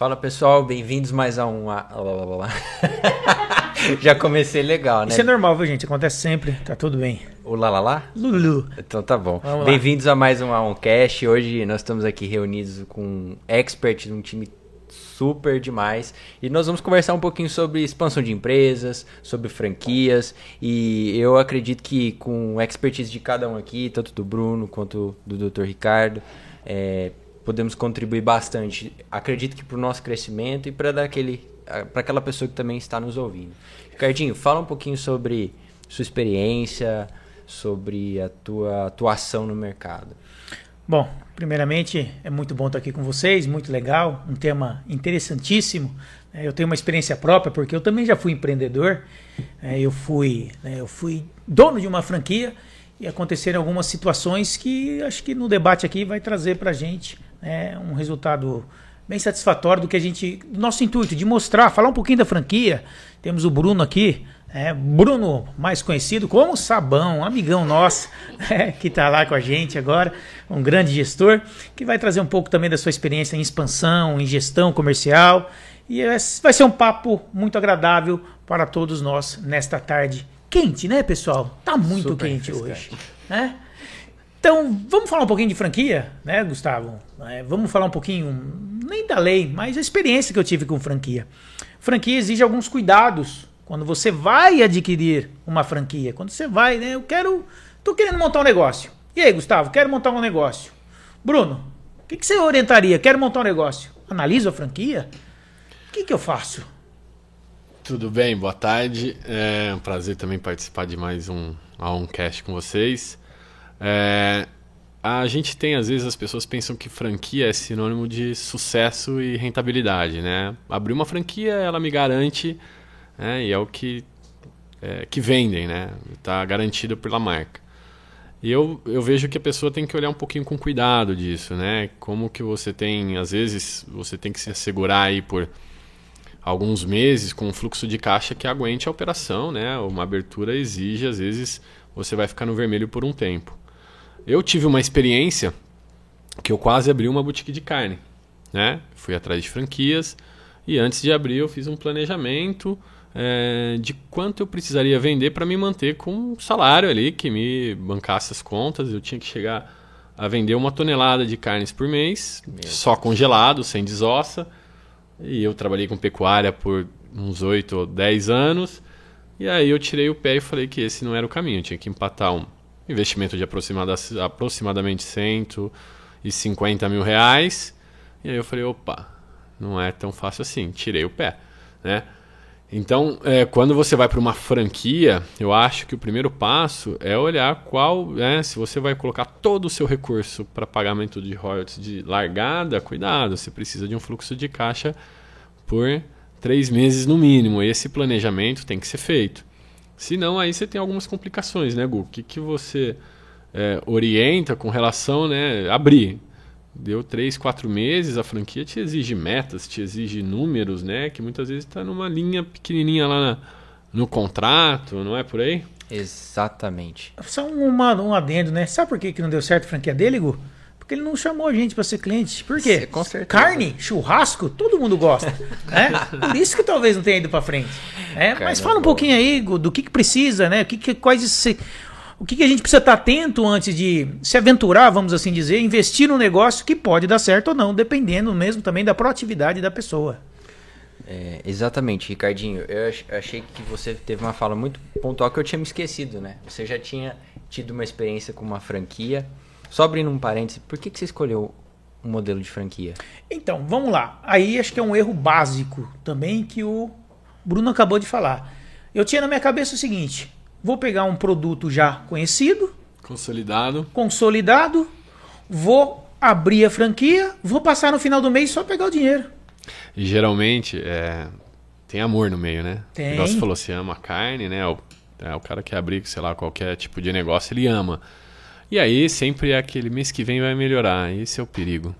Fala pessoal, bem-vindos mais a um. A... Já comecei legal, né? Isso é normal, viu, gente? Acontece sempre, tá tudo bem. O Lalalá? Lulu. Então tá bom. Bem-vindos a mais um Aoncast. Hoje nós estamos aqui reunidos com um expert de um time super demais. E nós vamos conversar um pouquinho sobre expansão de empresas, sobre franquias. E eu acredito que com expertise de cada um aqui, tanto do Bruno quanto do Dr. Ricardo, é, podemos contribuir bastante. Acredito que para o nosso crescimento e para daquele para aquela pessoa que também está nos ouvindo. Ricardinho, fala um pouquinho sobre sua experiência, sobre a tua atuação no mercado. Bom, primeiramente é muito bom estar aqui com vocês, muito legal, um tema interessantíssimo. É, eu tenho uma experiência própria porque eu também já fui empreendedor. É, eu fui, né, eu fui dono de uma franquia e aconteceram algumas situações que acho que no debate aqui vai trazer para gente né, um resultado bem satisfatório do que a gente, do nosso intuito de mostrar, falar um pouquinho da franquia. Temos o Bruno aqui, é, Bruno, mais conhecido como Sabão, um amigão nosso, é, que está lá com a gente agora, um grande gestor, que vai trazer um pouco também da sua experiência em expansão, em gestão comercial. E vai ser um papo muito agradável para todos nós nesta tarde quente, né, pessoal? Tá muito Super quente hoje, né? Então, vamos falar um pouquinho de franquia, né, Gustavo? É, vamos falar um pouquinho, nem da lei, mas a experiência que eu tive com franquia. Franquia exige alguns cuidados quando você vai adquirir uma franquia. Quando você vai, né, eu quero, tô querendo montar um negócio. E aí, Gustavo, quero montar um negócio. Bruno, o que, que você orientaria? Quero montar um negócio. Analiso a franquia? O que, que eu faço? Tudo bem, boa tarde. É um prazer também participar de mais um, um cast com vocês. É, a gente tem, às vezes, as pessoas pensam que franquia é sinônimo de sucesso e rentabilidade, né? Abrir uma franquia, ela me garante, né? e é o que, é, que vendem, né? Está garantido pela marca. E eu, eu vejo que a pessoa tem que olhar um pouquinho com cuidado disso, né? Como que você tem, às vezes, você tem que se assegurar aí por alguns meses com um fluxo de caixa que aguente a operação, né? Uma abertura exige, às vezes, você vai ficar no vermelho por um tempo. Eu tive uma experiência que eu quase abri uma boutique de carne, né? Fui atrás de franquias e antes de abrir eu fiz um planejamento é, de quanto eu precisaria vender para me manter com um salário ali que me bancasse as contas. Eu tinha que chegar a vender uma tonelada de carnes por mês, Meu só Deus. congelado, sem desossa. E eu trabalhei com pecuária por uns 8 ou 10 anos. E aí eu tirei o pé e falei que esse não era o caminho. Eu tinha que empatar um investimento de aproximada, aproximadamente 150 mil reais. E aí eu falei, opa, não é tão fácil assim, tirei o pé, né? Então, é, quando você vai para uma franquia, eu acho que o primeiro passo é olhar qual, né, se você vai colocar todo o seu recurso para pagamento de royalties de largada, cuidado, você precisa de um fluxo de caixa por três meses no mínimo. Esse planejamento tem que ser feito. Senão, aí você tem algumas complicações, né, Gu? O que, que você é, orienta com relação né, abrir? Deu três, quatro meses, a franquia te exige metas, te exige números, né? Que muitas vezes está numa linha pequenininha lá na, no contrato, não é por aí? Exatamente. Só uma, um adendo, né? Sabe por que, que não deu certo a franquia dele, Gu? Porque ele não chamou a gente para ser cliente. Por quê? Carne, churrasco, todo mundo gosta. né? Por isso que talvez não tenha ido para frente. É, mas fala um pouquinho aí do que, que precisa, né? O que, que quais esse, o que, que a gente precisa estar atento antes de se aventurar, vamos assim dizer, investir num negócio que pode dar certo ou não, dependendo mesmo também da proatividade da pessoa. É, exatamente, Ricardinho. Eu achei que você teve uma fala muito pontual que eu tinha me esquecido, né? Você já tinha tido uma experiência com uma franquia só abrindo um parêntese, por que, que você escolheu um modelo de franquia? Então, vamos lá. Aí acho que é um erro básico também que o Bruno acabou de falar. Eu tinha na minha cabeça o seguinte: vou pegar um produto já conhecido, consolidado, consolidado, vou abrir a franquia, vou passar no final do mês só pegar o dinheiro. E geralmente é, tem amor no meio, né? Tem. Você falou, você ama a carne, né? O, é, o cara que abrir, sei lá, qualquer tipo de negócio, ele ama. E aí sempre é aquele mês que vem vai melhorar. Esse é o perigo.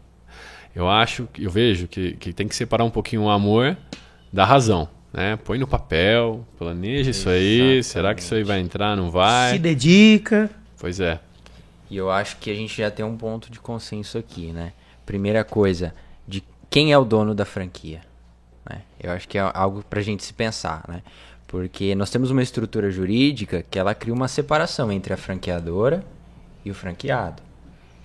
Eu acho, eu vejo que, que tem que separar um pouquinho o amor da razão. Né? Põe no papel, planeja isso aí. Será que isso aí vai entrar? Não vai? Se dedica. Pois é. E eu acho que a gente já tem um ponto de consenso aqui, né? Primeira coisa, de quem é o dono da franquia? Né? Eu acho que é algo para a gente se pensar, né? Porque nós temos uma estrutura jurídica que ela cria uma separação entre a franqueadora e o franqueado.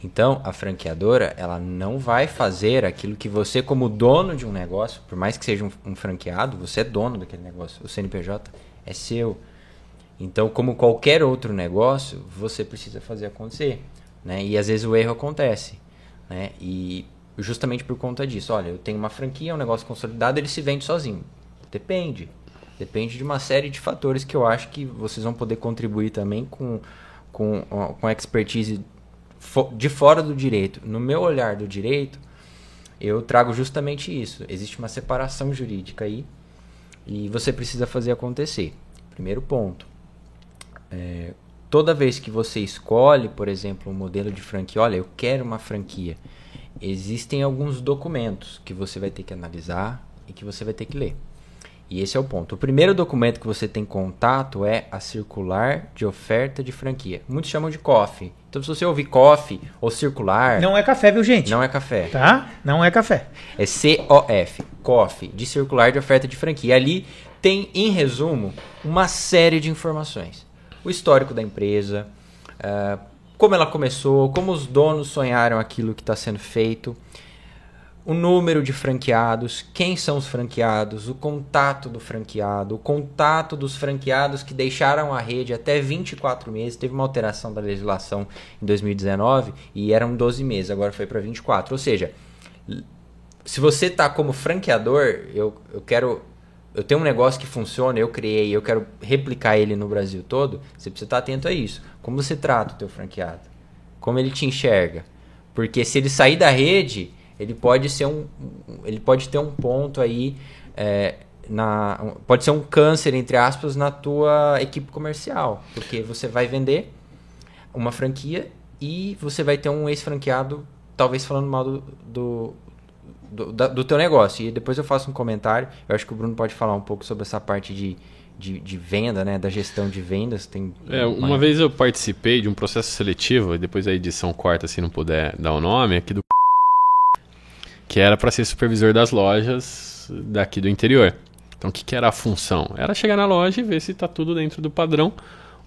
Então, a franqueadora, ela não vai fazer aquilo que você, como dono de um negócio, por mais que seja um, um franqueado, você é dono daquele negócio. O CNPJ é seu. Então, como qualquer outro negócio, você precisa fazer acontecer. Né? E às vezes o erro acontece. Né? E justamente por conta disso, olha, eu tenho uma franquia, um negócio consolidado, ele se vende sozinho. Depende. Depende de uma série de fatores que eu acho que vocês vão poder contribuir também com, com, com expertise de fora do direito. No meu olhar do direito, eu trago justamente isso. Existe uma separação jurídica aí e você precisa fazer acontecer. Primeiro ponto. É, toda vez que você escolhe, por exemplo, um modelo de franquia, olha, eu quero uma franquia, existem alguns documentos que você vai ter que analisar e que você vai ter que ler. E esse é o ponto. O primeiro documento que você tem contato é a circular de oferta de franquia. Muitos chamam de COF. Então, se você ouvir COF ou circular. Não é café, viu, gente? Não é café. Tá? Não é café. É COF. COF, de circular de oferta de franquia. Ali tem, em resumo, uma série de informações o histórico da empresa, uh, como ela começou, como os donos sonharam aquilo que está sendo feito, o número de franqueados, quem são os franqueados, o contato do franqueado, o contato dos franqueados que deixaram a rede até 24 meses. Teve uma alteração da legislação em 2019 e eram 12 meses, agora foi para 24. Ou seja, se você está como franqueador, eu, eu quero eu tenho um negócio que funciona, eu criei, eu quero replicar ele no Brasil todo, você precisa estar atento a isso. Como você trata o teu franqueado? Como ele te enxerga? Porque se ele sair da rede, ele pode ser um, ele pode ter um ponto aí é, na, pode ser um câncer entre aspas na tua equipe comercial, porque você vai vender uma franquia e você vai ter um ex-franqueado talvez falando mal do, do do, da, do teu negócio. E depois eu faço um comentário. Eu acho que o Bruno pode falar um pouco sobre essa parte de, de, de venda, né? Da gestão de vendas. Tem é, uma... uma vez eu participei de um processo seletivo, e depois a edição corta se não puder dar o nome, aqui do que era para ser supervisor das lojas daqui do interior. Então o que, que era a função? Era chegar na loja e ver se está tudo dentro do padrão,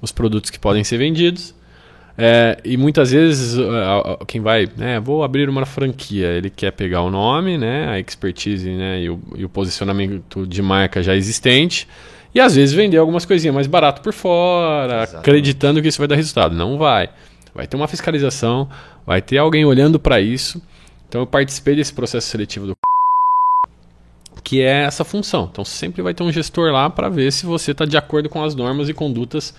os produtos que podem ser vendidos é, e muitas vezes quem vai, né, vou abrir uma franquia, ele quer pegar o nome, né, a expertise né, e, o, e o posicionamento de marca já existente e às vezes vender algumas coisinhas mais barato por fora, Exatamente. acreditando que isso vai dar resultado. Não vai. Vai ter uma fiscalização, vai ter alguém olhando para isso. Então eu participei desse processo seletivo do que é essa função. Então sempre vai ter um gestor lá para ver se você está de acordo com as normas e condutas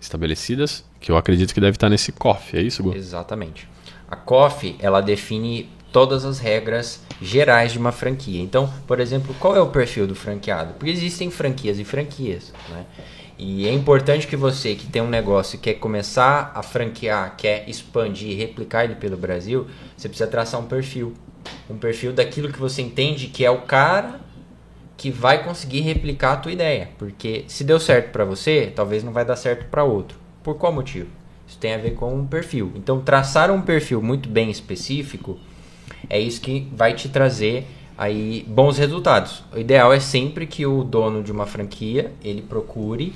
estabelecidas, que eu acredito que deve estar nesse COF, é isso, Gu? Exatamente. A COF, ela define todas as regras gerais de uma franquia. Então, por exemplo, qual é o perfil do franqueado? Porque existem franquias e franquias, né? E é importante que você que tem um negócio e quer começar a franquear, quer expandir, replicar ele pelo Brasil, você precisa traçar um perfil. Um perfil daquilo que você entende que é o cara que vai conseguir replicar a tua ideia, porque se deu certo para você, talvez não vai dar certo para outro. Por qual motivo? Isso tem a ver com um perfil. Então, traçar um perfil muito bem específico é isso que vai te trazer aí bons resultados. O ideal é sempre que o dono de uma franquia ele procure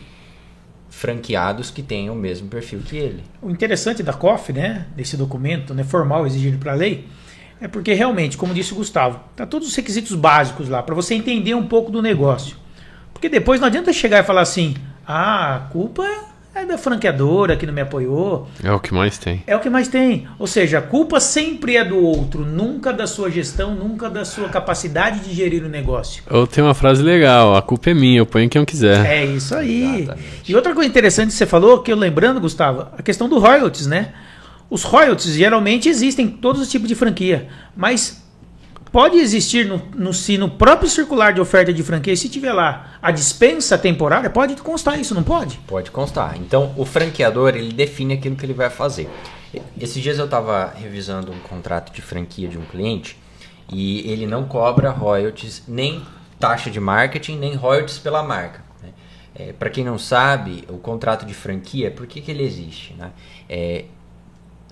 franqueados que tenham o mesmo perfil que ele. O interessante da COF, né, desse documento, né, formal exigido para a lei, é porque realmente, como disse o Gustavo, tá todos os requisitos básicos lá para você entender um pouco do negócio. Porque depois não adianta chegar e falar assim: "Ah, a culpa é da franqueadora que não me apoiou". É o que mais tem. É o que mais tem. Ou seja, a culpa sempre é do outro, nunca da sua gestão, nunca da sua capacidade de gerir o negócio. Ou tem uma frase legal, a culpa é minha, eu ponho quem eu quiser. É isso aí. Exatamente. E outra coisa interessante que você falou, que eu lembrando, Gustavo, a questão do royalties, né? Os royalties geralmente existem em todos os tipos de franquia, mas pode existir no, no, no próprio circular de oferta de franquia, se tiver lá a dispensa temporária, pode constar isso, não pode? Pode constar. Então, o franqueador, ele define aquilo que ele vai fazer. Esses dias eu estava revisando um contrato de franquia de um cliente e ele não cobra royalties, nem taxa de marketing, nem royalties pela marca. Né? É, Para quem não sabe, o contrato de franquia, por que, que ele existe? Né? É,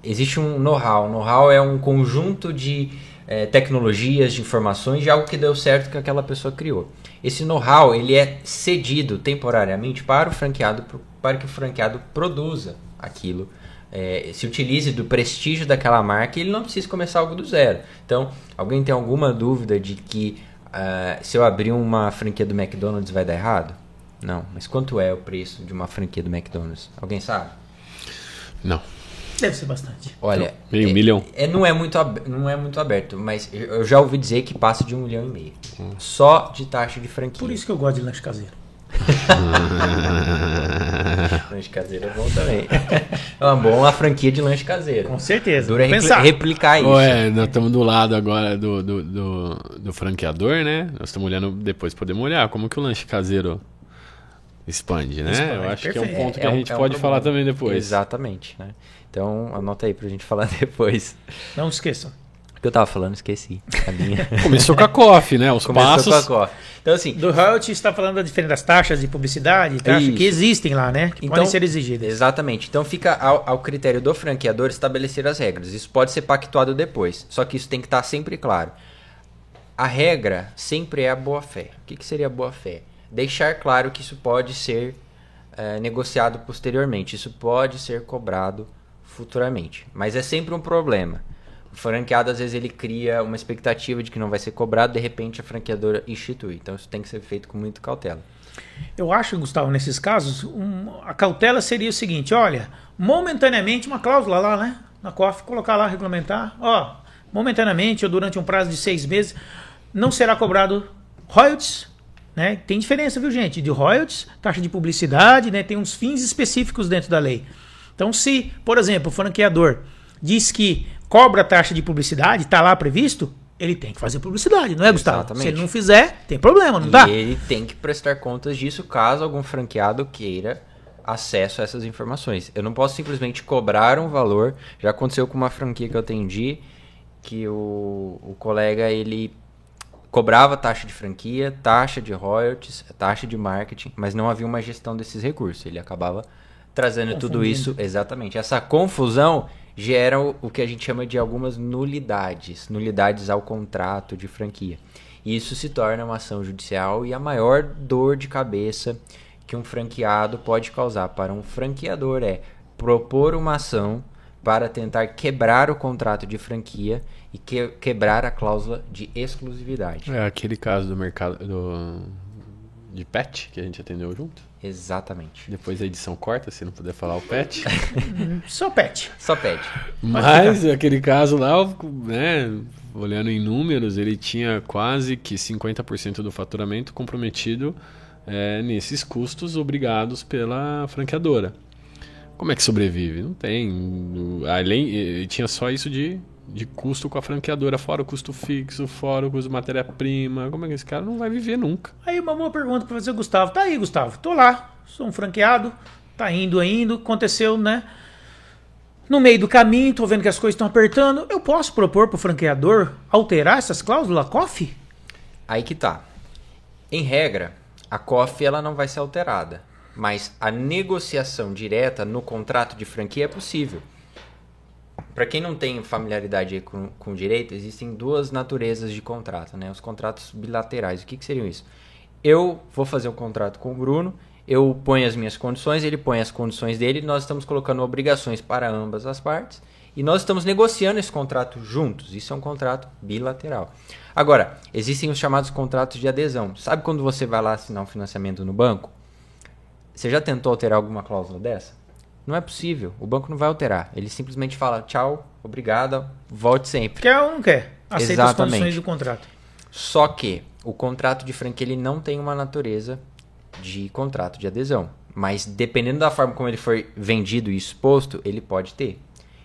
existe um know-how. Know-how é um conjunto de é, tecnologias, de informações, de algo que deu certo que aquela pessoa criou. Esse know-how ele é cedido temporariamente para o franqueado, para que o franqueado produza aquilo, é, se utilize do prestígio daquela marca e ele não precisa começar algo do zero. Então, alguém tem alguma dúvida de que uh, se eu abrir uma franquia do McDonald's vai dar errado? Não, mas quanto é o preço de uma franquia do McDonald's? Alguém sabe? Não. Deve ser bastante. Olha, meio é, milhão. É, não, é muito, não é muito aberto, mas eu já ouvi dizer que passa de um milhão e meio. Hum. Só de taxa de franquia. Por isso que eu gosto de lanche caseiro. lanche caseiro é bom também. É uma boa franquia de lanche caseiro. Com certeza. Dura repli replicar isso. Ué, nós estamos do lado agora do, do, do, do franqueador, né? Nós estamos olhando, depois podemos olhar como que o lanche caseiro expande, né? Expande, eu acho perfeito. que é um ponto que É a um- gente é um pode problema. falar também depois. Exatamente, né? Então anota aí pra gente falar depois. Não esqueçam. O que eu tava falando, esqueci. A linha. Começou com a coffee, né? Os Começou passos. com a coffee. Então assim, Do royalty está falando da diferença das taxas de publicidade, taxa Isso. que existem lá, né? Que Então, podem ser exigidas. Exatamente. Então fica ao, ao critério do franqueador estabelecer as regras. Isso pode ser pactuado depois. Só que isso tem que estar sempre claro. A regra sempre é a boa-fé. O que, que seria a boa-fé? Deixar claro que isso pode ser eh, negociado posteriormente. Isso pode ser cobrado futuramente. Mas é sempre um problema. O franqueado, às vezes, ele cria uma expectativa de que não vai ser cobrado, de repente a franqueadora institui. Então isso tem que ser feito com muita cautela. Eu acho, Gustavo, nesses casos, um- a cautela seria o seguinte: olha, momentaneamente, uma cláusula lá, né? Na COF, colocar lá, regulamentar, ó, momentaneamente ou durante um prazo de seis meses, não será cobrado royalties. Né? Tem diferença, viu, gente? De royalties, taxa de publicidade, né? tem uns fins específicos dentro da lei. Então, se, por exemplo, o franqueador diz que cobra taxa de publicidade, está lá previsto, ele tem que fazer publicidade, não é, Gustavo? Exatamente. Se ele não fizer, tem problema, não e dá? ele tem que prestar contas disso caso algum franqueado queira acesso a essas informações. Eu não posso simplesmente cobrar um valor. Já aconteceu com uma franquia que eu atendi que o, o colega ele cobrava taxa de franquia, taxa de royalties, taxa de marketing, mas não havia uma gestão desses recursos. Ele acabava trazendo tudo isso exatamente. Essa confusão gera o, o que a gente chama de algumas nulidades, nulidades ao contrato de franquia. E isso se torna uma ação judicial e a maior dor de cabeça que um franqueado pode causar para um franqueador é propor uma ação para tentar quebrar o contrato de franquia e que- quebrar a cláusula de exclusividade. É aquele caso do mercado do, de pet que a gente atendeu junto. Exatamente. Depois a edição corta, se não puder falar o pet. Só pet. Só pede. Mas aquele caso lá, né, olhando em números, ele tinha quase que 50% do faturamento comprometido é, nesses custos obrigados pela franqueadora. Como é que sobrevive? Não tem. Além, tinha só isso de, de custo com a franqueadora, fora o custo fixo, fora o custo de matéria-prima. Como é que esse cara não vai viver nunca? Aí uma boa pergunta para fazer, Gustavo. Tá aí, Gustavo. Tô lá, sou um franqueado, tá indo, indo, aconteceu, né? No meio do caminho, tô vendo que as coisas estão apertando. Eu posso propor pro franqueador alterar essas cláusulas COF? Aí que tá. Em regra, a COF ela não vai ser alterada, mas a negociação direta no contrato de franquia é possível. Para quem não tem familiaridade com, com direito, existem duas naturezas de contrato, né? Os contratos bilaterais. O que, que seriam isso? Eu vou fazer um contrato com o Bruno, eu ponho as minhas condições, ele põe as condições dele, nós estamos colocando obrigações para ambas as partes e nós estamos negociando esse contrato juntos. Isso é um contrato bilateral. Agora, existem os chamados contratos de adesão. Sabe quando você vai lá assinar um financiamento no banco? Você já tentou alterar alguma cláusula dessa? Não é possível. O banco não vai alterar. Ele simplesmente fala tchau, obrigada, volte sempre. Quer ou não quer? Aceita as Exatamente. condições do contrato. Só que o contrato de franquia ele não tem uma natureza de contrato de adesão. Mas dependendo da forma como ele for vendido e exposto, ele pode ter.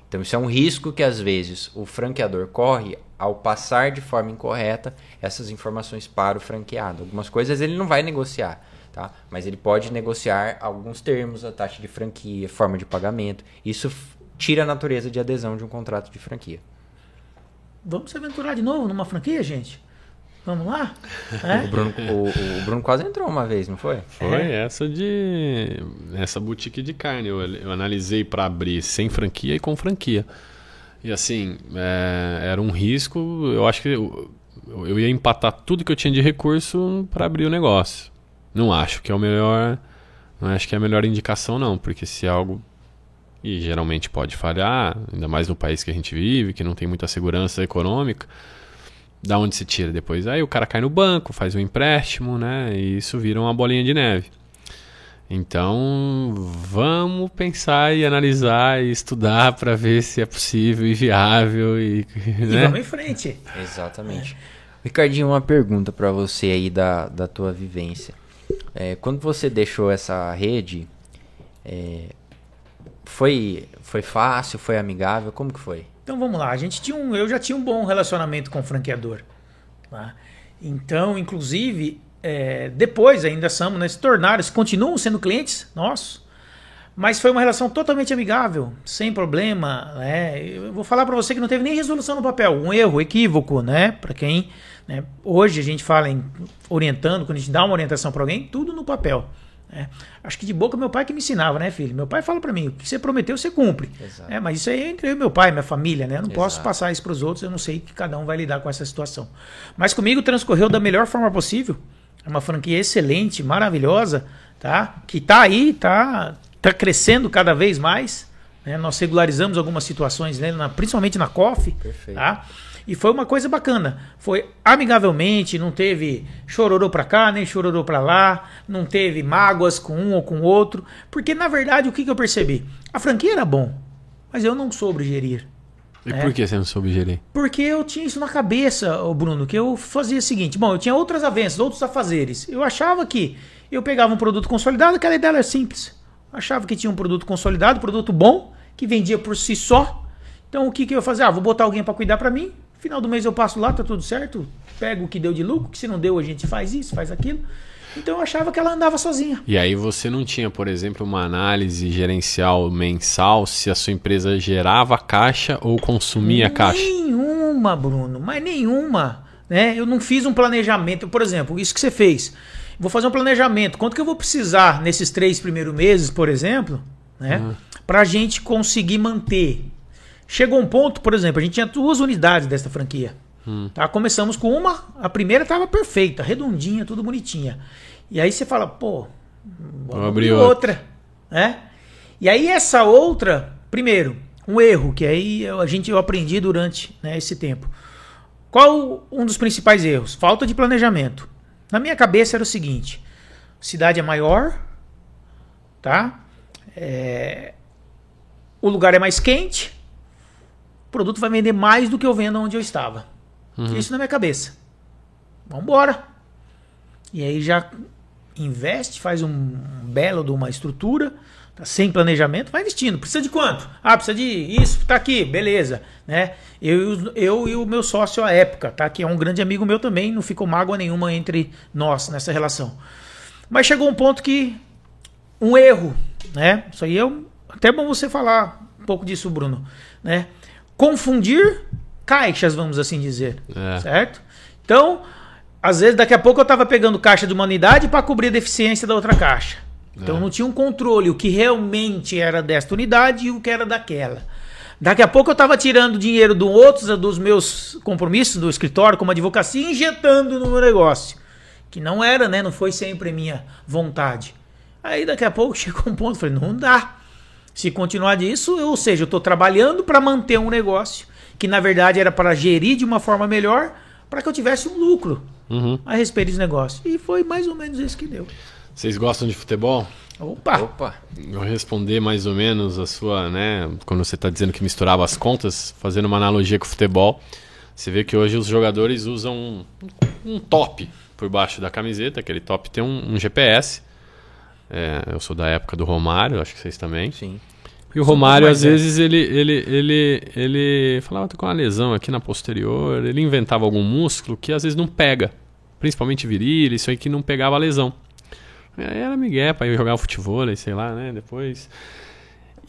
Então isso é um risco que às vezes o franqueador corre ao passar de forma incorreta essas informações para o franqueado. Algumas coisas ele não vai negociar, tá? Mas ele pode negociar alguns termos, a taxa de franquia, forma de pagamento. Isso tira a natureza de adesão de um contrato de franquia. Vamos se aventurar de novo numa franquia, gente? Vamos lá? O É? Bruno, o- o Bruno quase entrou uma vez, não foi? Foi essa de. Essa boutique de carne. Eu, eu analisei para abrir sem franquia e com franquia. E assim, é, era um risco. Eu acho que eu, eu ia empatar tudo que eu tinha de recurso para abrir o negócio. Não acho que é o melhor. Não acho que é a melhor indicação, não, porque se algo. E geralmente pode falhar, ainda mais no país que a gente vive, que não tem muita segurança econômica. Da onde se tira depois? Aí o cara cai no banco, faz um empréstimo, né? E isso vira uma bolinha de neve. Então, vamos pensar e analisar e estudar para ver se é possível e viável e, né? e vamos em frente. Exatamente. É. Ricardinho, uma pergunta para você aí da, da tua vivência. É, quando você deixou essa rede, é, foi, foi fácil, foi amigável? Como que foi? Então vamos lá, a gente tinha um, eu já tinha um bom relacionamento com o franqueador. Tá? Então, inclusive, é, depois ainda somos, né, se tornaram, se continuam sendo clientes nossos, mas foi uma relação totalmente amigável, sem problema. Né? Eu vou falar para você que não teve nem resolução no papel, um erro, equívoco, né? Para quem né? hoje a gente fala em orientando, quando a gente dá uma orientação para alguém, tudo no papel. É. Acho que de boca meu pai que me ensinava, né, filho? Meu pai fala para mim, o que você prometeu, você cumpre. É, mas isso aí é entre eu e meu pai, minha família, né? Eu não Exato. posso passar isso para os outros, eu não sei que cada um vai lidar com essa situação. Mas comigo transcorreu da melhor forma possível. É uma franquia excelente, maravilhosa, tá? Que tá aí, tá, tá crescendo cada vez mais. Né? Nós regularizamos algumas situações, né? na, principalmente na COF, tá? E foi uma coisa bacana. Foi amigavelmente, não teve chororô pra cá, nem chororô pra lá, não teve mágoas com um ou com o outro. Porque, na verdade, o que, que eu percebi? A franquia era bom, mas eu não soube gerir. E é. por que você não soube gerir? Porque eu tinha isso na cabeça, Bruno, que eu fazia o seguinte: bom, eu tinha outras avanças, outros afazeres. Eu achava que eu pegava um produto consolidado, aquela ideia era simples. Achava que tinha um produto consolidado, produto bom, que vendia por si só. Então o que, que eu ia fazer? Ah, vou botar alguém para cuidar para mim. Final do mês eu passo lá, tá tudo certo. Pego o que deu de lucro, que se não deu a gente faz isso, faz aquilo. Então eu achava que ela andava sozinha. E aí você não tinha, por exemplo, uma análise gerencial mensal se a sua empresa gerava caixa ou consumia caixa? Nenhuma, Bruno, mas nenhuma. Né? Eu não fiz um planejamento. Por exemplo, isso que você fez. Vou fazer um planejamento. Quanto que eu vou precisar nesses três primeiros meses, por exemplo, né? Uhum. Para a gente conseguir manter. Chegou um ponto, por exemplo, a gente tinha duas unidades dessa franquia. Hum. Tá? Começamos com uma, a primeira estava perfeita, redondinha, tudo bonitinha. E aí você fala, pô, vamos abrir outra. Né? E aí essa outra, primeiro, um erro, que aí a gente eu aprendi durante né, esse tempo. Qual um dos principais erros? Falta de planejamento. Na minha cabeça era o seguinte: cidade é maior, tá? É, o lugar é mais quente, o produto vai vender mais do que eu vendo onde eu estava. Uhum. Isso na minha cabeça. Vamos embora. E aí já investe, faz um, um belo de uma estrutura, tá sem planejamento, vai investindo. Precisa de quanto? Ah, precisa de isso, tá aqui, beleza, né? Eu, eu e o meu sócio à época, tá? Que é um grande amigo meu também, não ficou mágoa nenhuma entre nós nessa relação. Mas chegou um ponto que um erro, né? Isso aí é até bom você falar um pouco disso, Bruno, né? Confundir caixas, vamos assim dizer. É. Certo? Então, às vezes, daqui a pouco eu estava pegando caixa de uma unidade para cobrir a deficiência da outra caixa. Então é. não tinha um controle, o que realmente era desta unidade e o que era daquela. Daqui a pouco eu estava tirando dinheiro de outros dos meus compromissos do escritório, como advocacia, e injetando no meu negócio. Que não era, né? Não foi sempre minha vontade. Aí daqui a pouco chegou um ponto, falei, não dá. Se continuar disso, ou seja, eu estou trabalhando para manter um negócio que na verdade era para gerir de uma forma melhor, para que eu tivesse um lucro uhum. a respeito desse negócio. E foi mais ou menos isso que deu. Vocês gostam de futebol? Opa! Opa! Vou responder mais ou menos a sua, né? Quando você está dizendo que misturava as contas, fazendo uma analogia com o futebol, você vê que hoje os jogadores usam um, um top por baixo da camiseta, aquele top tem um, um GPS. É, eu sou da época do Romário, acho que vocês também. Sim. E o Romário, às vezes, ele, ele, ele, ele falava, tô com uma lesão aqui na posterior, ele inventava algum músculo que às vezes não pega, principalmente virilha, isso aí que não pegava a lesão. Era migué pra ir jogar futebol, sei lá, né, depois...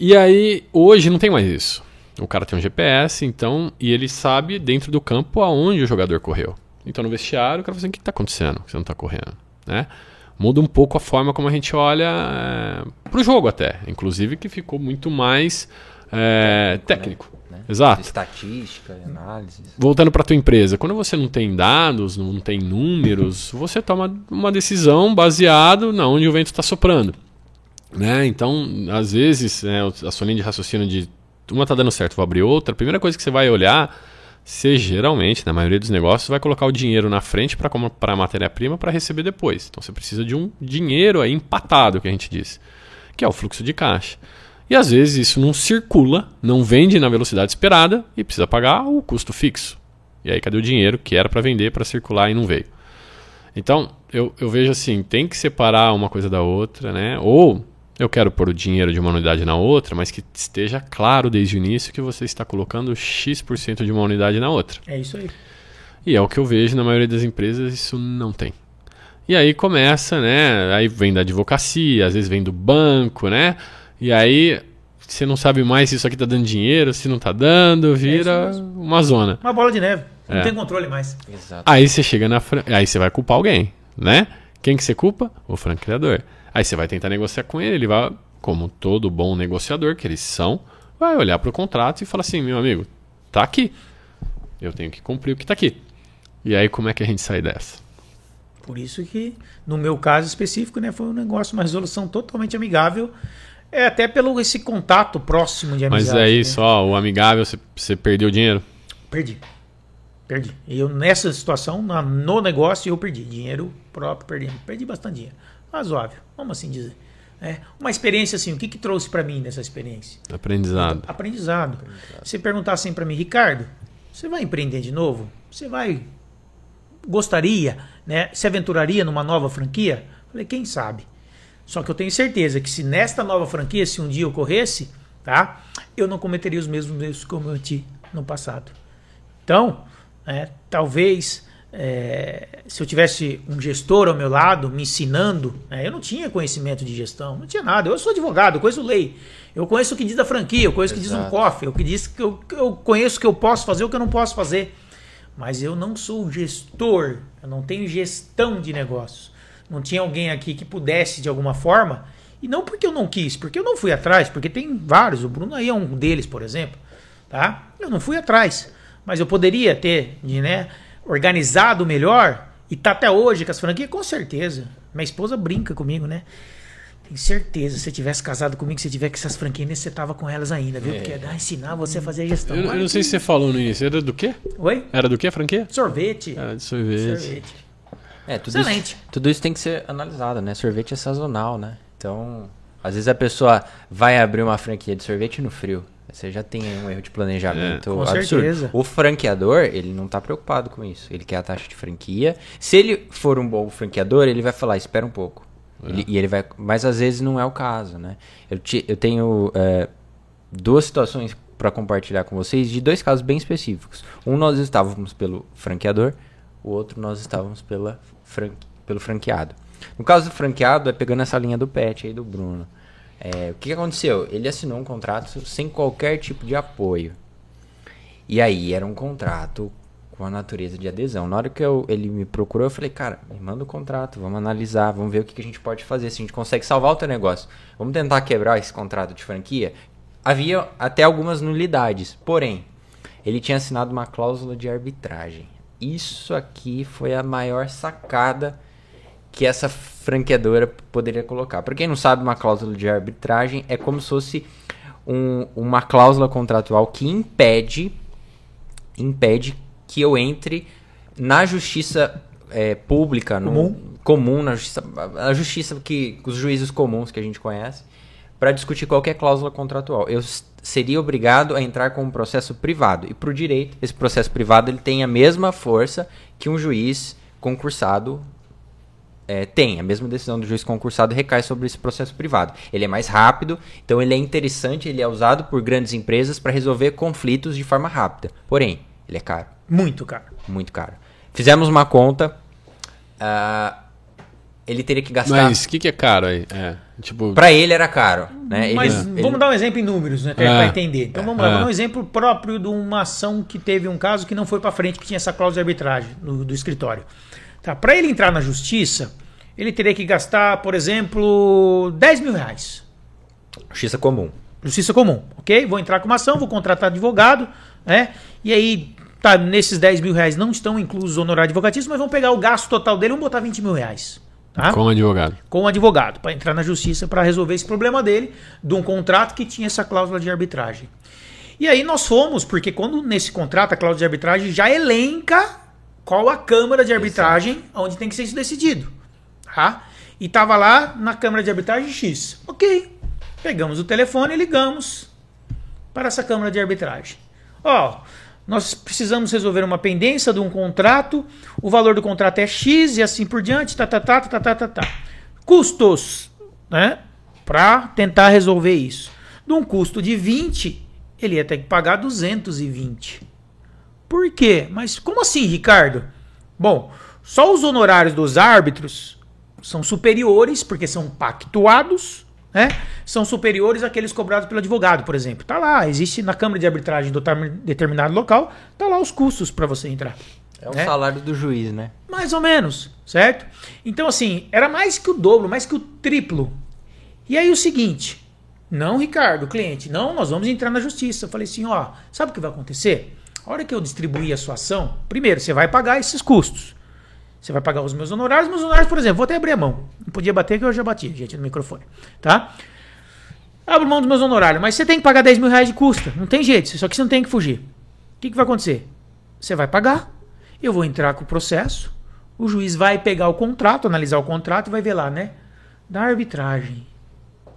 E aí, hoje não tem mais isso. O cara tem um GPS, então, e ele sabe dentro do campo aonde o jogador correu. Então no vestiário, o cara fala assim, o que está acontecendo você não está correndo, né? muda um pouco a forma como a gente olha é, para o jogo até. Inclusive que ficou muito mais é, técnico. Exato. Estatística, análise. Voltando para tua empresa, quando você não tem dados, não tem números, você toma uma decisão baseado na onde o vento está soprando. Né? Então, às vezes, né, a sua linha de raciocínio de uma está dando certo, vou abrir outra, a primeira coisa que você vai olhar, você geralmente, na maioria dos negócios, vai colocar o dinheiro na frente para comprar matéria-prima para receber depois. Então você precisa de um dinheiro aí empatado, que a gente diz, que é o fluxo de caixa. E às vezes isso não circula, não vende na velocidade esperada e precisa pagar o custo fixo. E aí cadê o dinheiro que era para vender, para circular e não veio? Então, eu, eu vejo assim, tem que separar uma coisa da outra, né? Ou eu quero pôr o dinheiro de uma unidade na outra, mas que esteja claro desde o início que você está colocando X% de uma unidade na outra. É isso aí. E é o que eu vejo na maioria das empresas, isso não tem. E aí começa, né? Aí vem da advocacia, às vezes vem do banco, né? E aí você não sabe mais se isso aqui está dando dinheiro, se não está dando, vira é uma zona. Uma bola de neve. Não é. tem controle mais. Exato. Aí você chega na fran... aí você vai culpar alguém, né? Quem que você culpa? O franqueador. Aí você vai tentar negociar com ele, ele vai, como todo bom negociador que eles são, vai olhar para o contrato e falar assim, meu amigo, tá aqui. Eu tenho que cumprir o que está aqui. E aí como é que a gente sai dessa? Por isso que, no meu caso específico, né, foi um negócio, uma resolução totalmente amigável é até pelo esse contato próximo de amizade. Mas é isso, né? ó, o amigável, você, você perdeu dinheiro? Perdi. Perdi. Eu, nessa situação, na, no negócio, eu perdi. Dinheiro próprio, perdi. Perdi bastante dinheiro. Razoável, vamos assim dizer. É, uma experiência assim, o que, que trouxe para mim nessa experiência? Aprendizado. Aprendizado. Aprendizado. Se perguntar assim para mim, Ricardo, você vai empreender de novo? Você vai gostaria, né? Se aventuraria numa nova franquia? Falei, quem sabe? Só que eu tenho certeza que se nesta nova franquia, se um dia ocorresse, tá? Eu não cometeria os mesmos erros que eu cometi no passado. Então, é, talvez é, se eu tivesse um gestor ao meu lado me ensinando, né, eu não tinha conhecimento de gestão, não tinha nada. Eu sou advogado, eu conheço lei, eu conheço o que diz da franquia, eu conheço o que diz um cofre, eu, que diz que eu, eu conheço o que eu posso fazer, o que eu não posso fazer. Mas eu não sou gestor, eu não tenho gestão de negócios não tinha alguém aqui que pudesse de alguma forma. E não porque eu não quis, porque eu não fui atrás, porque tem vários, o Bruno aí é um deles, por exemplo, tá? Eu não fui atrás, mas eu poderia ter, né, organizado melhor e tá até hoje com as franquias, com certeza. Minha esposa brinca comigo, né? Tenho certeza, se você tivesse casado comigo, se tiver com essas franquias, você tava com elas ainda, viu? É. Porque é ensinar você a fazer a gestão. Eu, eu não sei se você falou no início, era do quê? Oi? Era do quê a franquia? Sorvete. Era de sorvete. Sorvete. É, tudo Excelente. Isso, tudo isso tem que ser analisado, né? Sorvete é sazonal, né? Então, às vezes a pessoa vai abrir uma franquia de sorvete no frio. Você já tem um erro de planejamento é, com absurdo. Certeza. O franqueador, ele não está preocupado com isso. Ele quer a taxa de franquia. Se ele for um bom franqueador, ele vai falar, espera um pouco. É. Ele, e ele vai, mas às vezes não é o caso, né? Eu, te, eu tenho é, duas situações para compartilhar com vocês de dois casos bem específicos. Um nós estávamos pelo franqueador, o outro nós estávamos pela pelo franqueado. No caso do franqueado, é pegando essa linha do pet aí do Bruno. É, o que, aconteceu? Ele assinou um contrato sem qualquer tipo de apoio. E aí era um contrato com a natureza de adesão. Na hora que eu, ele me procurou, eu falei, cara, me manda o contrato, vamos analisar, vamos ver o que a gente pode fazer, se a gente consegue salvar o teu negócio. Vamos tentar quebrar esse contrato de franquia. Havia até algumas nulidades, porém, ele tinha assinado uma cláusula de arbitragem isso aqui foi a maior sacada que essa franqueadora poderia colocar. Para quem não sabe, uma cláusula de arbitragem é como se fosse um, uma cláusula contratual que impede impede que eu entre na justiça é, pública, no, comum. comum, na justiça, a justiça que os juízes comuns que a gente conhece, para discutir qualquer cláusula contratual. Eu seria obrigado a entrar com um processo privado. E para o direito, esse processo privado ele tem a mesma força que um juiz concursado é, tem. A mesma decisão do juiz concursado recai sobre esse processo privado. Ele é mais rápido, então ele é interessante, ele é usado por grandes empresas para resolver conflitos de forma rápida. Porém, ele é caro. Muito caro. Muito caro. Fizemos uma conta. Uh, ele teria que gastar. Mas o que, que é caro aí? É, tipo... Para ele era caro. Né? Mas ele, vamos dar um exemplo em números, né? Para é. entender. Então vamos lá, vamos dar um exemplo próprio de uma ação que teve um caso que não foi para frente, que tinha essa cláusula de arbitragem no, do escritório. Tá, para ele entrar na justiça, ele teria que gastar, por exemplo, 10 mil reais. Justiça comum. Justiça comum, ok? Vou entrar com uma ação, vou contratar advogado, né? E aí, tá, nesses 10 mil reais não estão inclusos honorários advocatícios, mas vamos pegar o gasto total dele e vamos botar 20 mil reais. Tá? Com advogado. Com advogado, para entrar na justiça para resolver esse problema dele, de um contrato que tinha essa cláusula de arbitragem. E aí nós fomos, porque quando nesse contrato a cláusula de arbitragem já elenca qual a Câmara de Arbitragem Exato. onde tem que ser isso decidido. Tá? E tava lá na Câmara de Arbitragem X. Ok. Pegamos o telefone e ligamos para essa Câmara de Arbitragem. Ó, nós precisamos resolver uma pendência de um contrato, o valor do contrato é X e assim por diante, tá, tá, tá, tá, tá, tá, tá. Custos, né? Para tentar resolver isso. De um custo de 20, ele ia ter que pagar 220. Por quê? Mas como assim, Ricardo? Bom, só os honorários dos árbitros são superiores, porque são pactuados, né? São superiores àqueles cobrados pelo advogado, por exemplo. Tá lá, existe na Câmara de Arbitragem do determinado local, tá lá os custos para você entrar. É o né? salário do juiz, né? Mais ou menos, certo? Então, assim, era mais que o dobro, mais que o triplo. E aí o seguinte, não, Ricardo, cliente, não, nós vamos entrar na justiça. Eu falei assim, ó, sabe o que vai acontecer? A hora que eu distribuir a sua ação, primeiro, você vai pagar esses custos. Você vai pagar os meus honorários. Meus honorários, por exemplo, vou até abrir a mão. Não podia bater que eu já bati, gente, no microfone. Tá? Abro mão dos meus honorários. Mas você tem que pagar 10 mil reais de custa. Não tem jeito. Só que você não tem que fugir. O que, que vai acontecer? Você vai pagar. Eu vou entrar com o processo. O juiz vai pegar o contrato, analisar o contrato e vai ver lá, né? Da arbitragem.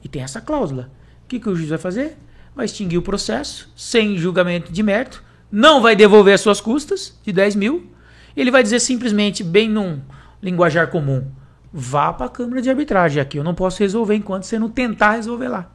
E tem essa cláusula. O que, que o juiz vai fazer? Vai extinguir o processo, sem julgamento de mérito não vai devolver as suas custas de 10 mil. Ele vai dizer simplesmente, bem num linguajar comum, vá para a Câmara de Arbitragem. Aqui eu não posso resolver enquanto você não tentar resolver lá.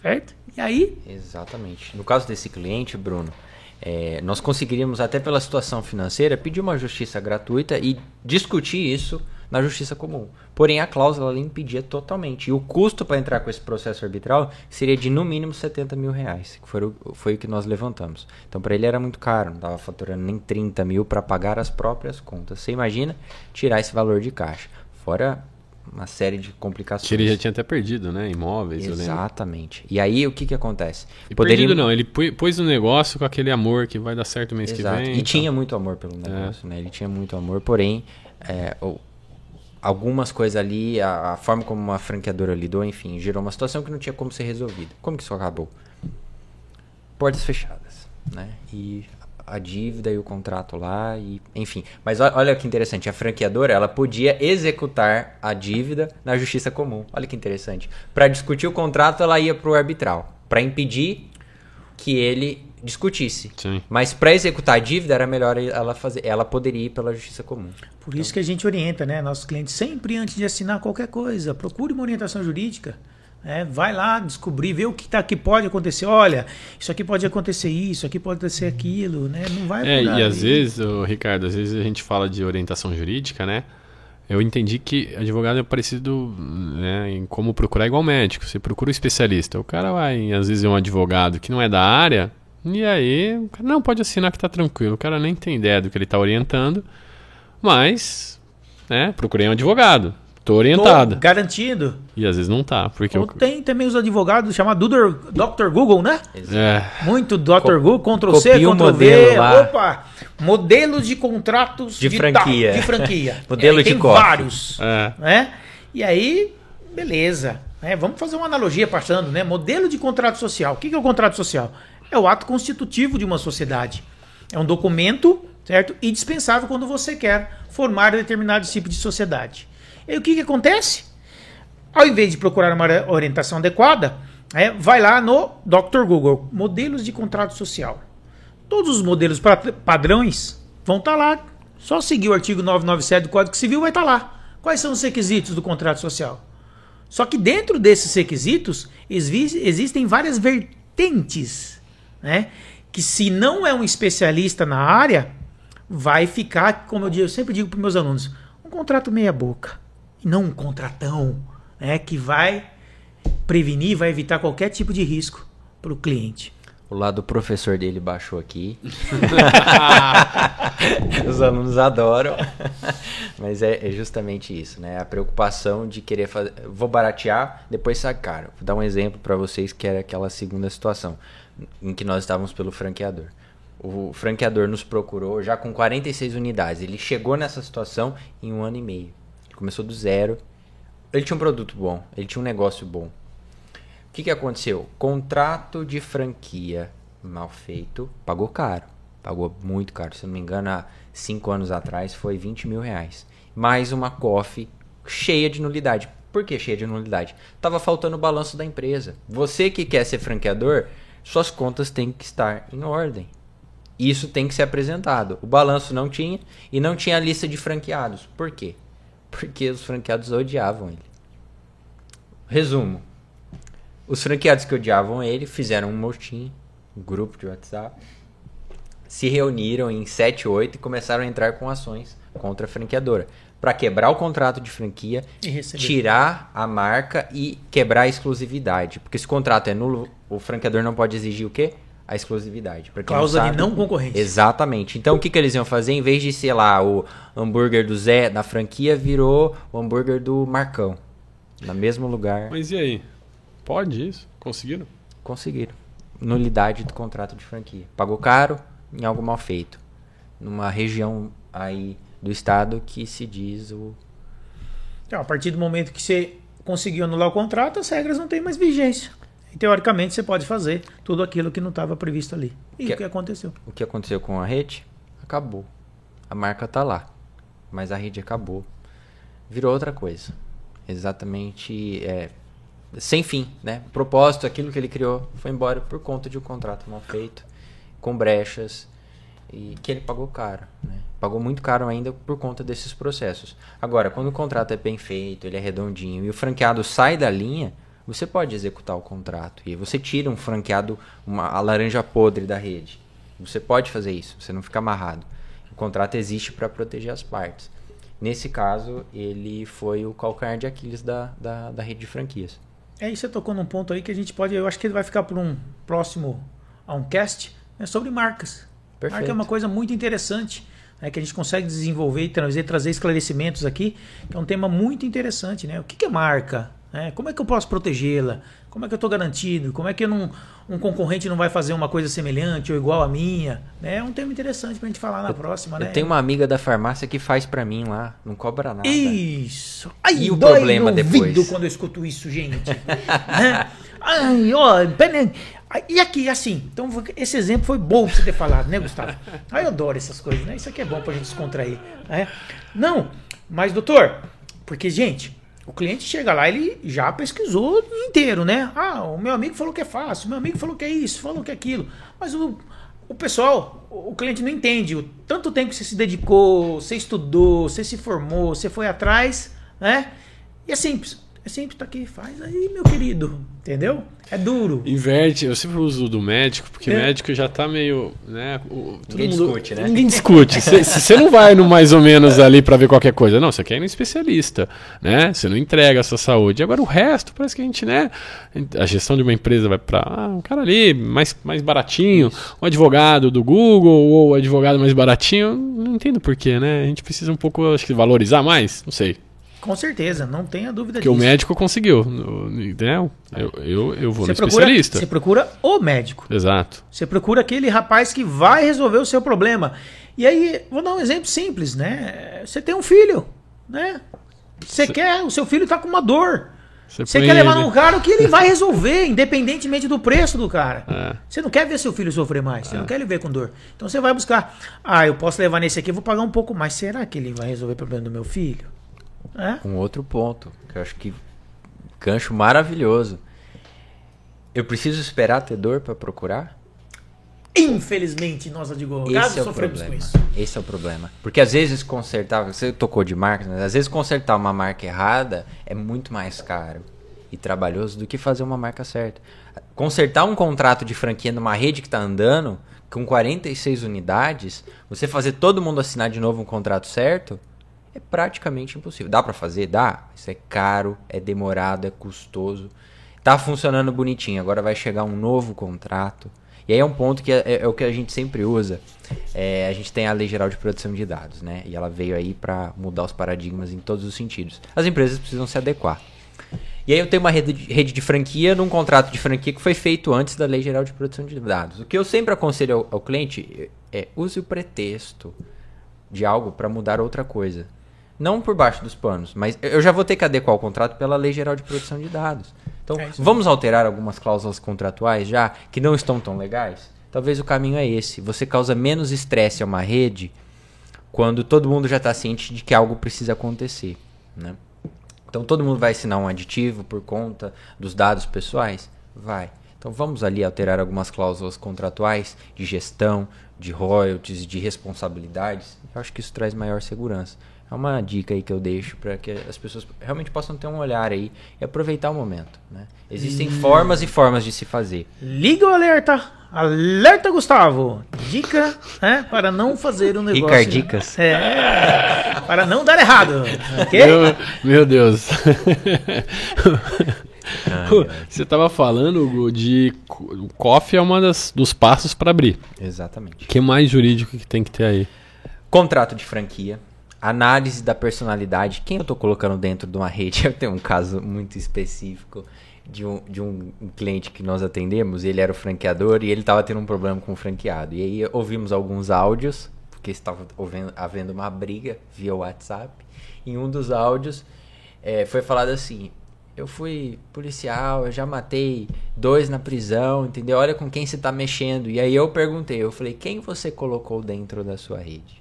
Certo? E aí? Exatamente. No caso desse cliente, Bruno, é, nós conseguiríamos, até pela situação financeira, pedir uma justiça gratuita e discutir isso na justiça comum. Porém, a cláusula impedia totalmente. E o custo para entrar com esse processo arbitral seria de no mínimo 70 mil reais, que foi o, foi o que nós levantamos. Então, para ele era muito caro, não estava faturando nem 30 mil para pagar as próprias contas. Você imagina tirar esse valor de caixa. Fora uma série de complicações. Que ele já tinha até perdido, né? Imóveis, Exatamente. E aí o que que acontece? E Poderia... perdido não, ele pôs o negócio com aquele amor que vai dar certo mês Exato. que vem. E então... tinha muito amor pelo negócio, é. né? Ele tinha muito amor, porém, é, algumas coisas ali, a, a, forma como uma franqueadora lidou, enfim, gerou uma situação que não tinha como ser resolvida. Como que isso acabou? Portas fechadas, né? E a dívida e o contrato lá e enfim. Mas olha que interessante, a franqueadora ela podia executar a dívida na justiça comum. Olha que interessante. Para discutir o contrato, ela ia para o arbitral, para impedir que ele discutisse. Sim. Mas para executar a dívida era melhor ela fazer, ela poderia ir pela justiça comum. Por isso então, que a gente orienta, né, nossos clientes sempre antes de assinar qualquer coisa, procure uma orientação jurídica. É, vai lá descobrir, ver o que, tá, que pode acontecer. Olha, isso aqui pode acontecer isso, isso aqui pode acontecer aquilo, né? Não vai. É, e às vezes, Ricardo, às vezes a gente fala de orientação jurídica, né? Eu entendi que advogado é parecido né, em como procurar igual médico. Você procura um especialista. O cara vai, às vezes, é um advogado que não é da área, e aí, o cara não pode assinar que tá tranquilo. O cara nem tem ideia do que ele tá orientando. Mas, né, procurei um advogado. Tô orientado. Tô garantido. E às vezes não tá. Porque Ou eu... Tem também os advogados chamados Dr. Google, né? É. Muito Dr. Google, Ctrl C, Ctrl V. Opa! Modelos de contratos de, de franquia. Tal, de franquia. Modelo de tem vários. É. Né? E aí, beleza. Né? Vamos fazer uma analogia passando, né? Modelo de contrato social. O que é o contrato social? É o ato constitutivo de uma sociedade. É um documento, certo? Indispensável quando você quer formar determinado tipo de sociedade. E aí, o que, que acontece? Ao invés de procurar uma orientação adequada, é, vai lá no Dr. Google, modelos de contrato social. Todos os modelos padrões vão estar tá lá. Só seguir o artigo 997 do Código Civil vai estar tá lá. Quais são os requisitos do contrato social? Só que dentro desses requisitos existem várias vertentes né? Que se não é um especialista na área, vai ficar, como eu, digo, eu sempre digo para meus alunos, um contrato meia boca e não um contratão, né? Que vai prevenir, vai evitar qualquer tipo de risco para o cliente. O lado professor dele baixou aqui. Os alunos adoram. Mas é, é, justamente isso, né? A preocupação de querer fazer. Vou baratear, depois sai caro. Vou dar um exemplo para vocês que era aquela segunda situação em que nós estávamos pelo franqueador. O franqueador nos procurou já com 46 unidades. Ele chegou nessa situação em um ano e meio. Começou do zero. Ele tinha um produto bom, ele tinha um negócio bom o que, que aconteceu? Contrato de franquia mal feito, pagou caro. Pagou muito caro. Se não me engano, há 5 anos atrás foi 20 mil reais. Mais uma COF cheia de nulidade. Por que cheia de nulidade? Tava faltando o balanço da empresa. Você que quer ser franqueador, suas contas têm que estar em ordem. Isso tem que ser apresentado. O balanço não tinha e não tinha a lista de franqueados. Por quê? Porque os franqueados odiavam ele. Resumo: os franqueados que odiavam ele fizeram um motim, um grupo de WhatsApp, se reuniram em 7, 8 e começaram a entrar com ações contra a franqueadora. Para quebrar o contrato de franquia, tirar a marca e quebrar a exclusividade. Porque se o contrato é nulo, o franqueador não pode exigir o quê? A exclusividade. Cláusula de não concorrência. Exatamente. Então o que, que eles iam fazer? Em vez de, sei lá, o hambúrguer do Zé na franquia, virou o hambúrguer do Marcão. No mesmo lugar. Mas e aí? Pode isso? Conseguiram? Conseguiram. Nulidade do contrato de franquia. Pagou caro em algo mal feito. Numa região aí do estado que se diz o. Então, a partir do momento que você conseguiu anular o contrato, as regras não têm mais vigência. E, teoricamente, você pode fazer tudo aquilo que não estava previsto ali. E que, o que aconteceu? O que aconteceu com a rede? Acabou. A marca está lá. Mas a rede acabou. Virou outra coisa. Exatamente. É, sem fim, né? O propósito, aquilo que ele criou, foi embora por conta de um contrato mal feito, com brechas, e que ele pagou caro, né? Pagou muito caro ainda por conta desses processos. Agora, quando o contrato é bem feito, ele é redondinho e o franqueado sai da linha, você pode executar o contrato e você tira um franqueado, uma, a laranja podre da rede. Você pode fazer isso, você não fica amarrado. O contrato existe para proteger as partes. Nesse caso, ele foi o calcanhar de Aquiles da, da, da rede de franquias. É, e você tocou num ponto aí que a gente pode. Eu acho que ele vai ficar para um próximo a um cast né, sobre marcas. Perfeito. Marca é uma coisa muito interessante. Né, que a gente consegue desenvolver e trazer, trazer esclarecimentos aqui, que é um tema muito interessante. Né? O que, que é marca? Né? Como é que eu posso protegê-la? Como é que eu estou garantido? Como é que não, um concorrente não vai fazer uma coisa semelhante ou igual à minha? Né? É um tema interessante para a gente falar na eu, próxima. Eu né? tenho uma amiga da farmácia que faz para mim lá, não cobra nada. Isso. Ai, e o problema depois? quando eu escuto isso, gente. Né? Ai, ó, e aqui, assim, então esse exemplo foi bom pra você ter falado, né, Gustavo? Ai, eu adoro essas coisas, né? Isso aqui é bom pra gente descontrair. Né? Não, mas doutor, porque, gente, o cliente chega lá, ele já pesquisou inteiro, né? Ah, o meu amigo falou que é fácil, o meu amigo falou que é isso, falou que é aquilo. Mas o, o pessoal, o cliente não entende o tanto tempo que você se dedicou, você estudou, você se formou, você foi atrás, né? E é simples. É simples, tá aqui, faz aí, meu querido. Entendeu? É duro. Inverte, eu sempre uso do médico, porque é. médico já tá meio. Né, o, ninguém mundo, discute, né? Ninguém discute. Você não vai no mais ou menos ali para ver qualquer coisa. Não, você quer ir no especialista. né? Você não entrega a sua saúde. Agora o resto, parece que a gente, né? A gestão de uma empresa vai para ah, um cara ali mais, mais baratinho, um advogado do Google, ou o advogado mais baratinho. Não entendo porquê, né? A gente precisa um pouco, acho que, valorizar mais. Não sei. Com certeza, não tenha dúvida Porque disso. Porque o médico conseguiu. Né? Eu, eu, eu vou você no procura, especialista. Você procura o médico. Exato. Você procura aquele rapaz que vai resolver o seu problema. E aí, vou dar um exemplo simples, né? Você tem um filho, né? Você quer, o seu filho está com uma dor. Você, você quer levar ele... num cara que ele vai resolver, independentemente do preço do cara. É. Você não quer ver seu filho sofrer mais, você é. não quer ele ver com dor. Então você vai buscar, ah, eu posso levar nesse aqui, vou pagar um pouco mais. Será que ele vai resolver o problema do meu filho? É? Um outro ponto, que eu acho que gancho maravilhoso. Eu preciso esperar ter dor para procurar? Infelizmente, nós advogados é sofremos problema. com isso. Esse é o problema. Porque às vezes consertar, você tocou de marca, né? às vezes consertar uma marca errada é muito mais caro e trabalhoso do que fazer uma marca certa. Consertar um contrato de franquia numa rede que está andando com 46 unidades, você fazer todo mundo assinar de novo um contrato certo, é praticamente impossível. Dá para fazer? Dá. Isso é caro, é demorado, é custoso. Tá funcionando bonitinho. Agora vai chegar um novo contrato. E aí é um ponto que é, é, é o que a gente sempre usa. É, a gente tem a Lei Geral de Proteção de Dados, né? E ela veio aí para mudar os paradigmas em todos os sentidos. As empresas precisam se adequar. E aí eu tenho uma rede de, rede de franquia num contrato de franquia que foi feito antes da Lei Geral de Proteção de Dados. O que eu sempre aconselho ao, ao cliente é use o pretexto de algo para mudar outra coisa. Não por baixo dos panos, mas eu já vou ter que adequar o contrato pela Lei Geral de Proteção de Dados. Então, é vamos alterar algumas cláusulas contratuais já que não estão tão legais? Talvez o caminho é esse. Você causa menos estresse a uma rede quando todo mundo já está ciente de que algo precisa acontecer. Né? Então, todo mundo vai assinar um aditivo por conta dos dados pessoais? Vai. Então, vamos ali alterar algumas cláusulas contratuais de gestão, de royalties, de responsabilidades. Eu acho que isso traz maior segurança. É uma dica aí que eu deixo para que as pessoas realmente possam ter um olhar aí e aproveitar o momento. Né? Existem hum. formas e formas de se fazer. Liga o alerta! Alerta, Gustavo! Dica né, para não fazer um negócio. Ricar dicas. É, para não dar errado. Okay? Meu, meu Deus. Você estava falando, Hugo, de o COF é uma das, dos passos para abrir. Exatamente. O que mais jurídico que tem que ter aí? Contrato de franquia análise da personalidade. Quem eu estou colocando dentro de uma rede? Eu tenho um caso muito específico de um, de um cliente que nós atendemos. Ele era o franqueador e ele estava tendo um problema com o franqueado. E aí ouvimos alguns áudios, porque estava havendo uma briga via WhatsApp. Em um dos áudios é, foi falado assim: eu fui policial, eu já matei dois na prisão, entendeu? Olha com quem você está mexendo. E aí eu perguntei, eu falei, quem você colocou dentro da sua rede?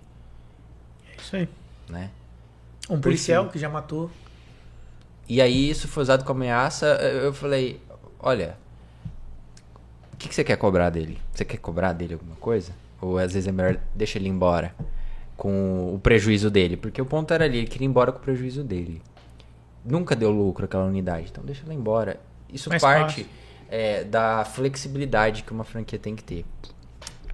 É aí né? Um policial que já matou. E aí isso foi usado como ameaça. Eu falei, olha, o que, que você quer cobrar dele? Você quer cobrar dele alguma coisa? Ou às vezes é melhor deixa ele embora com o prejuízo dele? Porque o ponto era ali, ele queria ir embora com o prejuízo dele. Nunca deu lucro aquela unidade, então deixa ele embora. Isso Mais parte é, da flexibilidade que uma franquia tem que ter.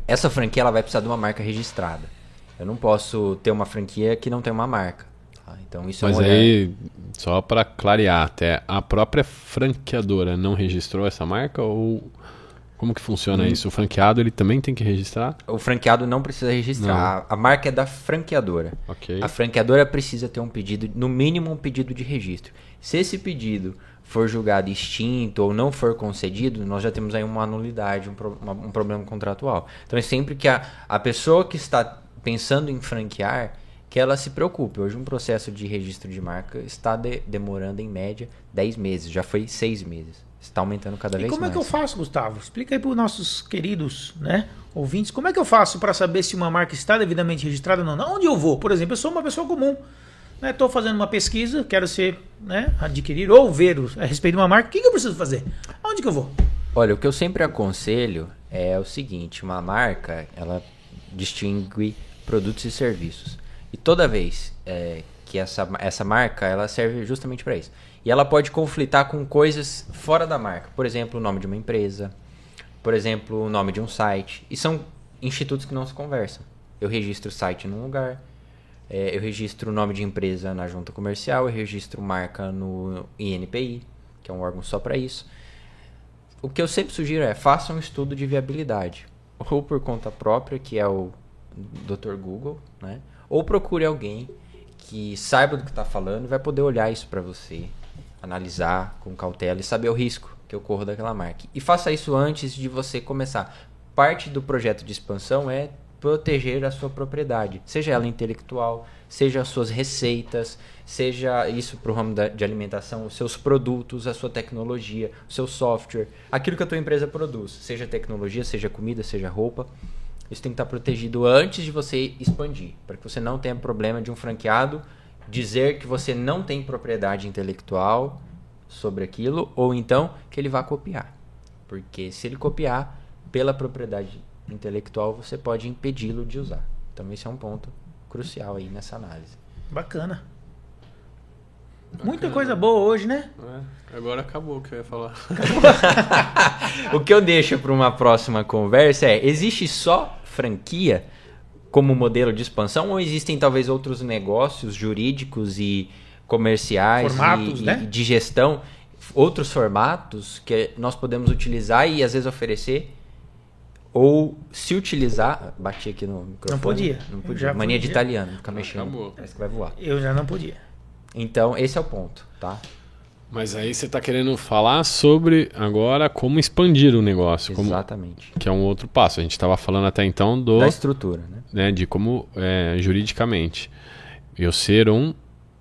Essa franquia ela vai precisar de uma marca registrada. Eu não posso ter uma franquia que não tem uma marca. Tá? Então isso Mas é um aí, só para clarear, até a própria franqueadora não registrou essa marca ou como que funciona hum. isso? O franqueado ele também tem que registrar? O franqueado não precisa registrar. A, a, marca é da franqueadora. Okay. A franqueadora precisa ter um pedido, no mínimo um pedido de registro. Se esse pedido for julgado extinto ou não for concedido, nós já temos aí uma anulidade, um, pro, uma, um problema contratual. Então é sempre que a, a pessoa que está pensando em franquear, que ela se preocupe. Hoje um processo de registro de marca está de, demorando em média 10 meses, já foi 6 meses. Está aumentando cada e vez mais. E como é que eu faço, Gustavo? Explica aí para os nossos queridos né, ouvintes, como é que eu faço para saber se uma marca está devidamente registrada ou não? Onde eu vou? Por exemplo, eu sou uma pessoa comum. Estou né, fazendo uma pesquisa, quero ser, né, adquirir ou ver a respeito de uma marca. O que, que eu preciso fazer? Aonde que eu vou? Olha, o que eu sempre aconselho é o seguinte: uma marca, ela distingue produtos e serviços. E toda vez é, que essa, essa marca ela serve justamente para isso. E ela pode conflitar com coisas fora da marca. Por exemplo, o nome de uma empresa. Por exemplo, o nome de um site. E são institutos que não se conversam. Eu registro o site num lugar. É, eu registro o nome de empresa na junta comercial. Eu registro marca no INPI, que é um órgão só para isso. O que eu sempre sugiro é faça um estudo de viabilidade. Ou por conta própria, que é o Dr. Google, né? Ou procure alguém que saiba do que está falando e vai poder olhar isso para você, analisar com cautela e saber o risco que ocorra daquela marca. E faça isso antes de você começar. Parte do projeto de expansão é proteger a sua propriedade, seja ela intelectual, seja as suas receitas, seja isso para o ramo de alimentação, os seus produtos, a sua tecnologia, o seu software, aquilo que a tua empresa produz, seja tecnologia, seja comida, seja roupa. Isso tem que estar protegido antes de você expandir, para que você não tenha problema de um franqueado dizer que você não tem propriedade intelectual sobre aquilo, ou então que ele vá copiar. Porque se ele copiar pela propriedade intelectual, você pode impedi-lo de usar. Então esse é um ponto crucial aí nessa análise. Bacana. Bacana. Muita coisa boa hoje, né? É, agora acabou o que eu ia falar. o que eu deixo para uma próxima conversa é: existe só franquia como modelo de expansão ou existem talvez outros negócios jurídicos e comerciais formatos, e, né? e de gestão, outros formatos que nós podemos utilizar e às vezes oferecer ou se utilizar. Bati aqui no microfone. Não podia. Não podia. Já Mania de podia. italiano, fica mexendo. Acabou. Parece que vai voar. Eu já não podia. Então, esse é o ponto, tá? Mas aí você está querendo falar sobre agora como expandir o negócio, como, Exatamente. que é um outro passo. A gente estava falando até então do, Da estrutura, né? né, de como é, juridicamente eu ser um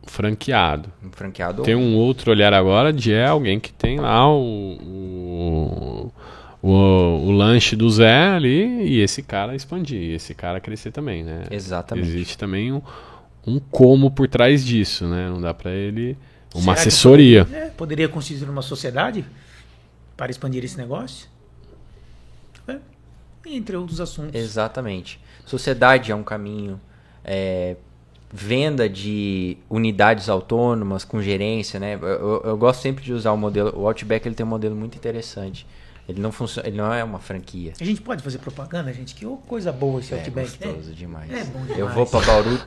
franqueado. Um franqueado. Tem um outro olhar agora de é alguém que tem lá o, o, o, o lanche do Zé ali e esse cara expandir, e esse cara crescer também, né? Exatamente. Existe também um, um como por trás disso, né? Não dá para ele uma Será assessoria. Poderia, é, poderia constituir uma sociedade para expandir esse negócio? É, entre outros assuntos. Exatamente. Sociedade é um caminho. é, venda de unidades autônomas com gerência, né? Eu, eu- eu gosto sempre de usar o modelo. O Outback ele tem um modelo muito interessante. Ele não funciona, ele não é uma franquia. A gente pode fazer propaganda, gente? Que coisa boa esse É Outback, gostoso né? demais. É bom Eu vou pra Bauru.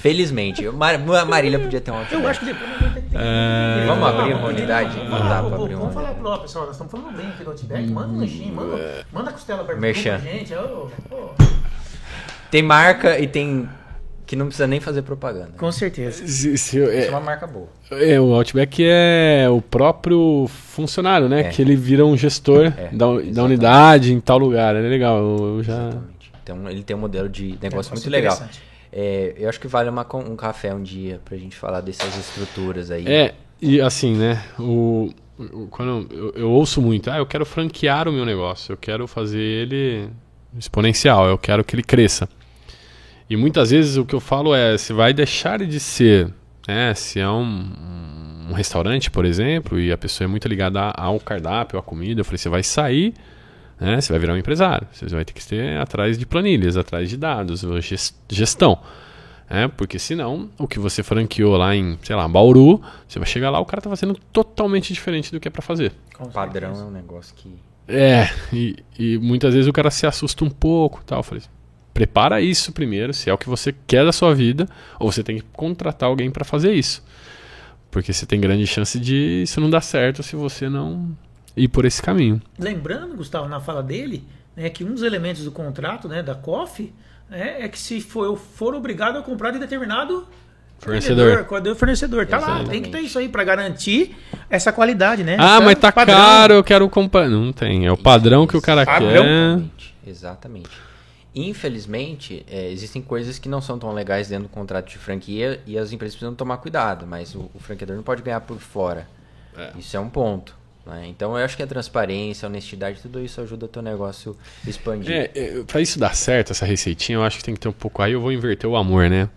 Felizmente. Eu- Mar- a Marília podia ter um Outback. Eu acho que depois nós vamos ter que É. Vamos abrir uma unidade? Não dá pra Vamos, abrir uma vamos falar pro ó, pessoal, nós estamos falando bem aqui do Outback. Manda um lanchinho, manda, manda a costela pra gente. ô, ô. Tem marca e tem que não precisa nem fazer propaganda. Com certeza. Se- se eu- Isso é é, uma marca boa. é, o Outback é o próprio funcionário, né? É. Que ele vira um gestor É, da, da unidade em tal lugar. É legal. Eu, eu já. Exatamente. Então ele tem um modelo de negócio muito legal. É, eu acho que vale uma, um café um dia pra gente falar dessas estruturas aí. É, e assim, né? O, o- quando eu, eu ouço muito, ah, eu quero franquear o meu negócio, eu quero fazer ele exponencial, eu quero que ele cresça. E muitas vezes o que eu falo é, você vai deixar de ser, né? Se é um, um restaurante, por exemplo, e a pessoa é muito ligada ao cardápio, à comida, eu falei, você vai sair, né? Você vai virar um empresário, você vai ter que ter atrás de planilhas, atrás de dados, ges- gestão. É, porque senão, o que você franqueou lá em, sei lá, Bauru, você vai chegar lá, o cara tá fazendo totalmente diferente do que é pra fazer. Com Padrão é um negócio que. É, e, e muitas vezes o cara se assusta um pouco tal. Eu falei, prepara isso primeiro, se é o que você quer da sua vida, ou você tem que contratar alguém pra fazer isso. Porque você tem grande chance de isso não dar certo se você não ir por esse caminho. Lembrando, Gustavo, na fala dele, né, que um dos elementos do contrato né, da COF né, é que se for, for obrigado a comprar de determinado Fornecedor. vendedor, qual- fornecedor. Tá lá, Exatamente. tem que ter isso aí para garantir essa qualidade, né? Ah, Essa mas tá padrão. caro, eu quero comprar. Não tem, é o padrão que o cara Padrão. quer. Exatamente. Exatamente. Infelizmente, é, existem coisas que não são tão legais dentro do contrato de franquia e as empresas precisam tomar cuidado, mas o, o franqueador não pode ganhar por fora. É. Isso é um ponto. né? Então eu acho que a transparência, a honestidade, tudo isso ajuda o teu negócio a expandir. É, é, pra isso dar certo, essa receitinha, eu acho que tem que ter um pouco. Aí eu vou inverter o amor, né?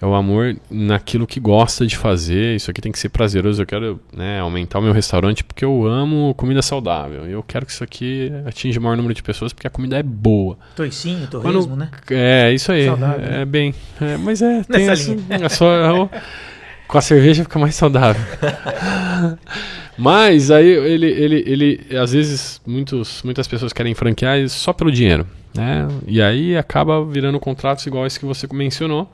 É o amor naquilo que gosta de fazer. Isso aqui tem que ser prazeroso. Eu quero né, aumentar o meu restaurante porque eu amo comida saudável. Eu quero que isso aqui atinja o maior número de pessoas porque a comida é boa. Toicinho, Quando- torresmo, né? É, isso aí. Saudável, É né? bem. é, mas é, tem essa, linha. é só, com a cerveja fica mais saudável. mas aí ele, ele, ele, às vezes, muitos, muitas pessoas querem franquear só pelo dinheiro. Né? E aí acaba virando contratos igual esse que você mencionou.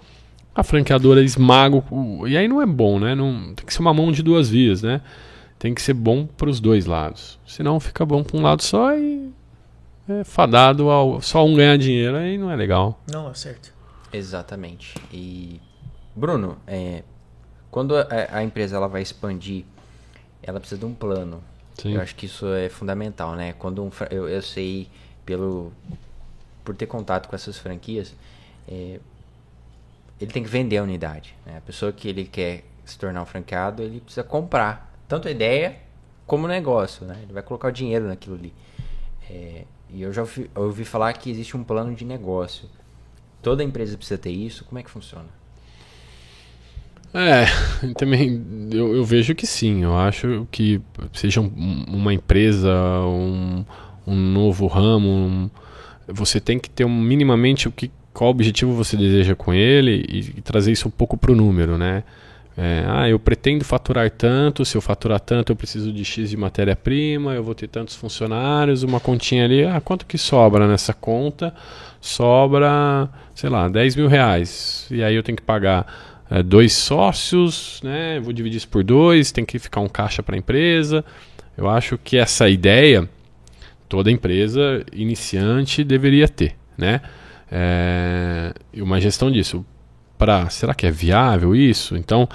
A franqueadora esmaga o. E aí não é bom, né? Não, tem que ser uma mão de duas vias, né? Tem que ser bom para os dois lados. Senão fica bom para um lado só e é fadado ao só um ganhar dinheiro, aí não é legal. Não, é certo. Exatamente. E Bruno, é, quando a, a empresa ela vai expandir, ela precisa de um plano. Sim. Eu acho que isso é fundamental, né? Quando um fra- eu, eu sei pelo por ter contato com essas franquias, é, ele tem que vender a unidade. Né? A pessoa que ele quer se tornar um franqueado, ele precisa comprar tanto a ideia como o negócio, né? Ele vai colocar o dinheiro naquilo ali. É, e eu já ouvi, eu ouvi falar que existe um plano de negócio. Toda empresa precisa ter isso. Como é que funciona? É, também eu, eu vejo que sim. Eu acho que seja um- uma empresa, um, um novo ramo, um- você tem que ter minimamente o que, qual objetivo você deseja com ele e, e trazer isso um pouco para o número, né? É, ah, eu pretendo faturar tanto, se eu faturar tanto eu preciso de X de matéria-prima, eu vou ter tantos funcionários, uma continha ali, ah, quanto que sobra nessa conta? Sobra, sei lá, 10 mil reais. E aí eu tenho que pagar é, dois sócios, né? Vou dividir isso por dois, tem que ficar um caixa para a empresa. Eu acho que essa ideia, toda empresa iniciante deveria ter, né? É, uma gestão disso. Para será que é viável isso? Então,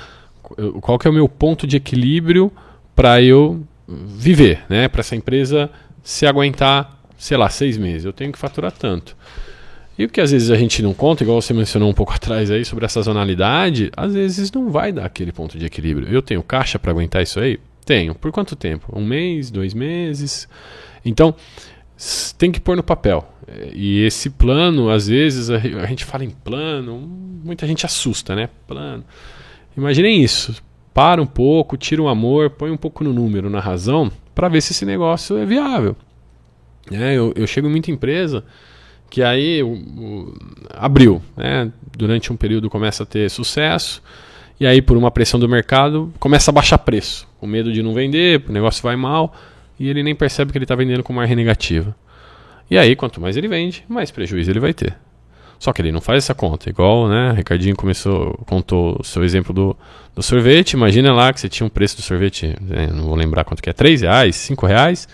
qual que é o meu ponto de equilíbrio para eu viver, né? Para essa empresa se aguentar, sei lá, seis meses. Eu tenho que faturar tanto. E o que às vezes a gente não conta, igual você mencionou um pouco atrás aí sobre a sazonalidade, às vezes não vai dar aquele ponto de equilíbrio. Eu tenho caixa para aguentar isso aí? Tenho. Por quanto tempo? Um mês, dois meses? Então, tem que pôr no papel. E esse plano, às vezes, a gente fala em plano, muita gente assusta, né? Plano. Imaginem isso. Para um pouco, tira um amor, põe um pouco no número, na razão, para ver se esse negócio é viável. É, eu, eu chego em muita empresa que aí o, o, abriu, né? durante um período começa a ter sucesso, e aí por uma pressão do mercado começa a baixar preço, com medo de não vender, o negócio vai mal, e ele nem percebe que ele está vendendo com margem negativa. E aí, quanto mais ele vende, mais prejuízo ele vai ter. Só que ele não faz essa conta, igual, né? Ricardinho começou, contou o seu exemplo do, do sorvete. Imagina lá que você tinha um preço do sorvete, né, não vou lembrar quanto que é, 3 reais, 5 reais.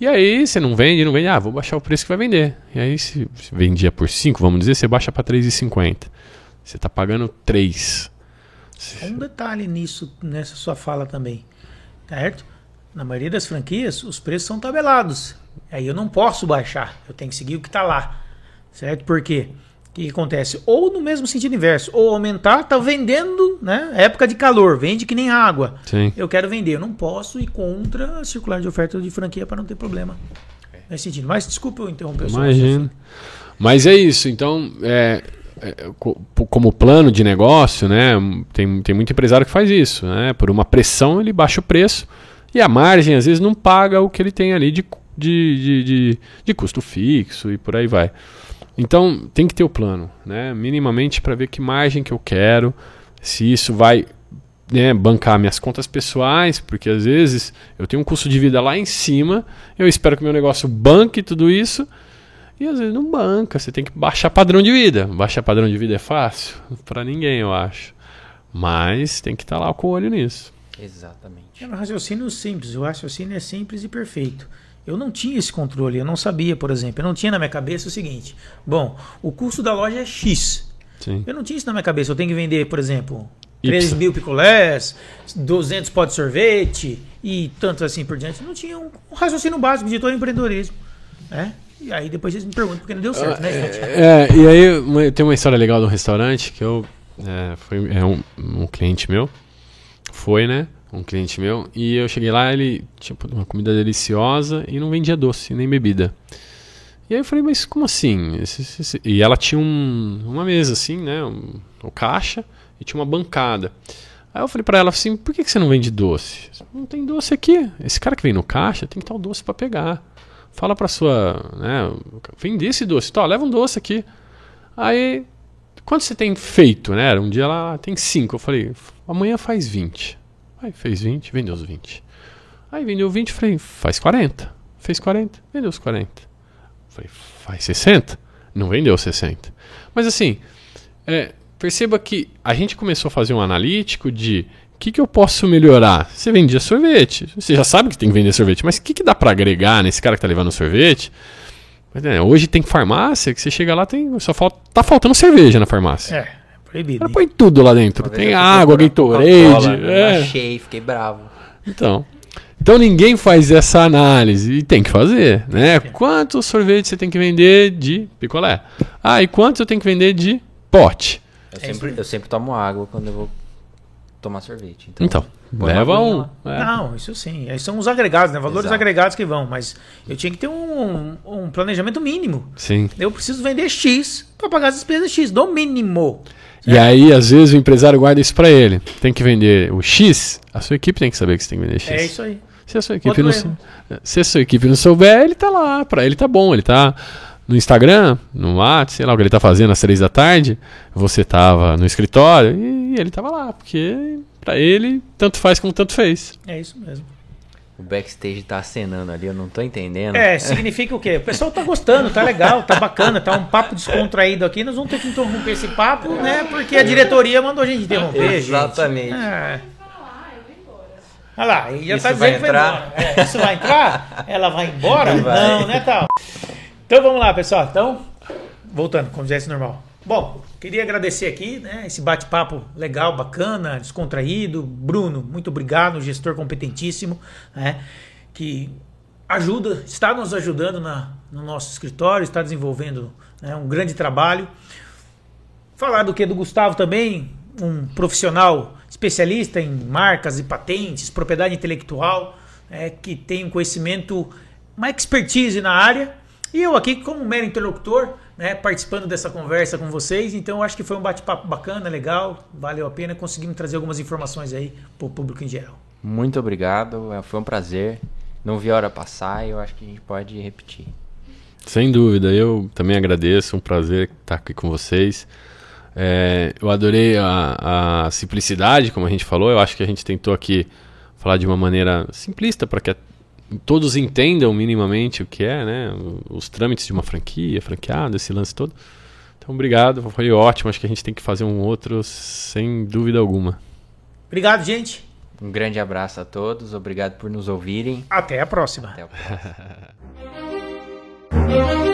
E aí você não vende, não vende, ah, vou baixar o preço que vai vender. E aí se vendia por 5, vamos dizer, você baixa para 3,50. Você está pagando 3. Um detalhe nisso, nessa sua fala também, certo? Na maioria das franquias, os preços são tabelados. Aí eu não posso baixar, eu tenho que seguir o que está lá, certo? Por quê? O que, que, acontece? Ou no mesmo sentido inverso, ou aumentar, tá vendendo, né? Época de calor, vende que nem água. Sim. Eu quero vender, eu não posso ir contra a circular de oferta de franquia para não ter problema. Nesse sentido. Mas desculpa eu interromper. Imagina. Mas é isso, então, é, é, como plano de negócio, né? Tem, tem muito empresário que faz isso, né? Por uma pressão ele baixa o preço e a margem às vezes não paga o que ele tem ali de, de, de, de, de custo fixo e por aí vai. Então tem que ter o plano, né? minimamente para ver que margem que eu quero, se isso vai né, bancar minhas contas pessoais, porque às vezes eu tenho um custo de vida lá em cima, eu espero que meu negócio banque tudo isso, e às vezes não banca, você tem que baixar padrão de vida. Baixar padrão de vida é fácil? Para ninguém, eu acho. Mas tem que estar tá lá com o olho nisso. Exatamente. É um raciocínio simples, o raciocínio é simples e perfeito. Eu não tinha esse controle, eu não sabia, por exemplo. Eu não tinha na minha cabeça o seguinte: bom, o custo da loja é X. Sim. Eu não tinha isso na minha cabeça. Eu tenho que vender, por exemplo, 3 mil picolés, 200 potes de sorvete e tanto assim por diante. Não tinha um, um raciocínio básico de todo empreendedorismo. Né? E aí depois vocês me perguntam porque não deu certo, né, gente? É, é, e aí tem uma história legal do restaurante que eu. É, foi é um, um cliente meu. Foi, né? um cliente meu, e eu cheguei lá, ele tinha uma comida deliciosa e não vendia doce, nem bebida. E aí eu falei, mas como assim? Esse, esse, esse... E ela tinha um, uma mesa assim, né, um, um, caixa, e tinha uma bancada. Aí eu falei para ela assim, por que, que você não vende doce? Não tem doce aqui. Esse cara que vem no caixa tem que estar o doce para pegar. Fala para sua, né, vende esse doce, tá, leva um doce aqui. Aí, quanto você tem feito, né? Um dia ela tem cinco. Eu falei, amanhã faz 20. Aí fez 20, vendeu os 20. Aí vendeu 20, falei, faz 40. Fez 40, vendeu os 40. Falei, faz 60. Não vendeu 60. Mas assim, é, perceba que a gente começou a fazer um analítico de o que, que eu posso melhorar. Você vendia sorvete. Você já sabe que tem que vender sorvete, mas o que, que dá para agregar nesse cara que tá levando sorvete? Mas, é, hoje tem farmácia que você chega lá, tem só falta, tá faltando cerveja na farmácia. É. Proibido. Ela põe tudo lá dentro. Tem água, Gatorade. É. Achei, fiquei bravo. Então. Então ninguém faz essa análise e tem que fazer, né? Quanto sorvete você tem que vender de picolé? Ah, e quanto eu tenho que vender de pote? Eu sempre, eu sempre tomo água quando eu vou tomar sorvete. Então, então leva um. É. Não, isso sim. Aí são os agregados, né? Valores Exato. agregados que vão. Mas eu tinha que ter um, um planejamento mínimo. Sim. Eu preciso vender X para pagar as despesas X, do mínimo. E aí, às vezes, o empresário guarda isso para ele. Tem que vender o X, a sua equipe tem que saber que você tem que vender X. É isso aí. Se a sua equipe, não, se a sua equipe não souber, ele tá lá. Para ele tá bom. Ele tá no Instagram, no WhatsApp, sei lá o que ele tá fazendo às três da tarde. Você tava no escritório e ele tava lá. Porque para ele, tanto faz como tanto fez. É isso mesmo. O backstage tá acenando ali, eu não tô entendendo. É, significa o quê? O pessoal tá gostando, tá legal, tá bacana, tá um papo descontraído aqui. Nós vamos ter que interromper esse papo, né? Porque a diretoria mandou a gente interromper. Exatamente. Gente. É. Olha lá, e já isso tá dizendo que vai entrar? É, isso vai entrar? Ela vai embora? Não, vai. Não, né, tal? Então vamos lá, pessoal. Então, voltando, como disse normal. Bom, queria agradecer aqui, né, esse bate-papo legal, bacana, descontraído. Bruno, muito obrigado, gestor competentíssimo, né, que ajuda, está nos ajudando na, no nosso escritório, está desenvolvendo né, um grande trabalho. Falar do que do Gustavo também, um profissional especialista em marcas e patentes, propriedade intelectual, é, que tem um conhecimento, uma expertise na área. E eu aqui, como mero interlocutor, né, participando dessa conversa com vocês. Então, acho que foi um bate-papo bacana, legal, valeu a pena. Conseguimos trazer algumas informações aí para o público em geral. Muito obrigado, é, foi um prazer. Não vi a hora passar e eu acho que a gente pode repetir. Sem dúvida, eu também agradeço, um prazer estar aqui com vocês. É, eu adorei a, a, simplicidade, como a gente falou. Eu acho que a gente tentou aqui falar de uma maneira simplista para que a, todos entendam minimamente o que é, né? Os trâmites de uma franquia, franqueada, esse lance todo. Então, obrigado, foi ótimo. Acho que a gente tem que fazer um outro sem dúvida alguma. Obrigado, gente. Um grande abraço a todos, obrigado por nos ouvirem. Até a próxima. Até a próxima.